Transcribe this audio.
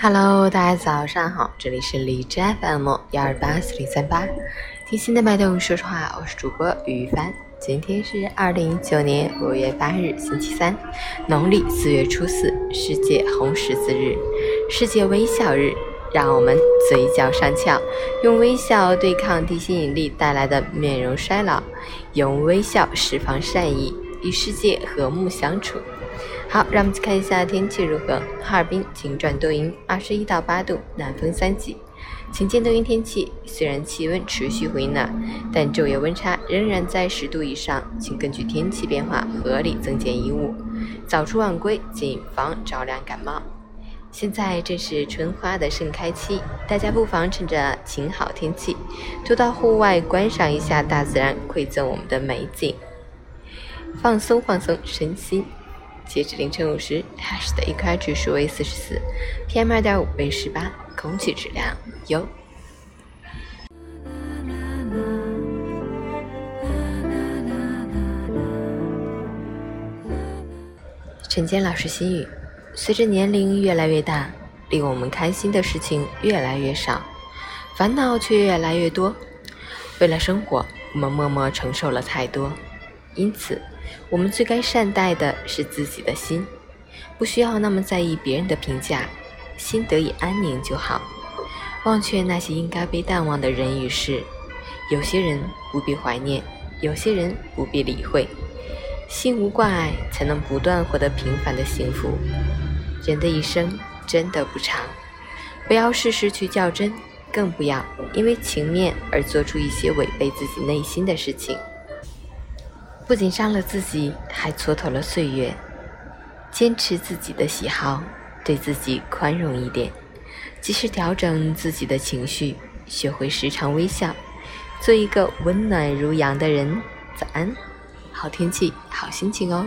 Hello，大家早上好，这里是荔枝 FM 幺二八四零三八，听心的脉动，说实话，我是主播于帆。今天是二零一九年五月八日，星期三，农历四月初四，世界红十字日，世界微笑日。让我们嘴角上翘，用微笑对抗地心引力带来的面容衰老，用微笑释放善意，与世界和睦相处。好，让我们去看一下天气如何。哈尔滨晴转多云，二十一到八度，南风三级。晴间多云天气，虽然气温持续回暖，但昼夜温差仍然在十度以上，请根据天气变化合理增减衣物，早出晚归，谨防着凉感冒。现在正是春花的盛开期，大家不妨趁着晴好天气，多到户外观赏一下大自然馈赠我们的美景，放松放松身心。截止凌晨五时，Hash 的 AQI 指数为四十四，PM 二点五为十八，空气质量优。陈坚老师心语：随着年龄越来越大，令我们开心的事情越来越少，烦恼却越来越多。为了生活，我们默默承受了太多，因此。我们最该善待的是自己的心，不需要那么在意别人的评价，心得以安宁就好。忘却那些应该被淡忘的人与事，有些人不必怀念，有些人不必理会。心无挂碍，才能不断获得平凡的幸福。人的一生真的不长，不要事事去较真，更不要因为情面而做出一些违背自己内心的事情。不仅伤了自己，还蹉跎了岁月。坚持自己的喜好，对自己宽容一点，及时调整自己的情绪，学会时常微笑，做一个温暖如阳的人。早安，好天气，好心情哦。